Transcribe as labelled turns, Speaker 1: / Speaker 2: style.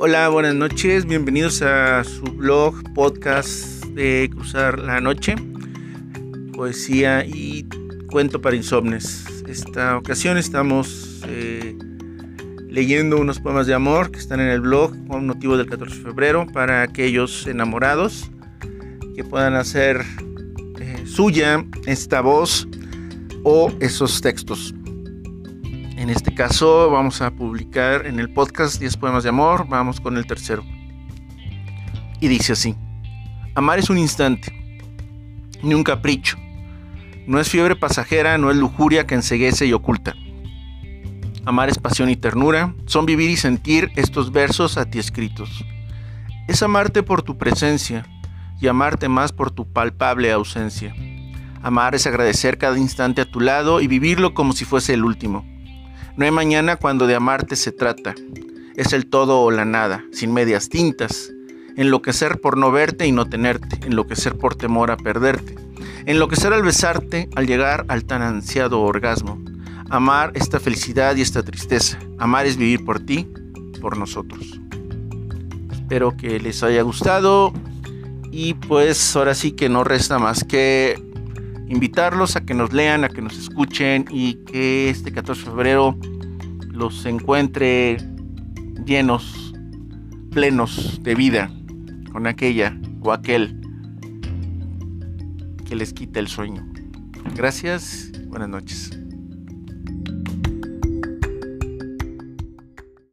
Speaker 1: Hola, buenas noches, bienvenidos a su blog, podcast de Cruzar la Noche, poesía y cuento para insomnes. Esta ocasión estamos eh, leyendo unos poemas de amor que están en el blog con motivo del 14 de febrero para aquellos enamorados que puedan hacer eh, suya esta voz o esos textos. En este caso vamos a publicar en el podcast 10 poemas de amor, vamos con el tercero. Y dice así, amar es un instante, ni un capricho, no es fiebre pasajera, no es lujuria que enseguece y oculta. Amar es pasión y ternura, son vivir y sentir estos versos a ti escritos. Es amarte por tu presencia y amarte más por tu palpable ausencia. Amar es agradecer cada instante a tu lado y vivirlo como si fuese el último. No hay mañana cuando de amarte se trata. Es el todo o la nada, sin medias tintas. Enloquecer por no verte y no tenerte. Enloquecer por temor a perderte. Enloquecer al besarte, al llegar al tan ansiado orgasmo. Amar esta felicidad y esta tristeza. Amar es vivir por ti, por nosotros. Espero que les haya gustado. Y pues ahora sí que no resta más que invitarlos a que nos lean, a que nos escuchen y que este 14 de febrero los encuentre llenos, plenos de vida con aquella o aquel que les quita el sueño. Gracias, buenas noches.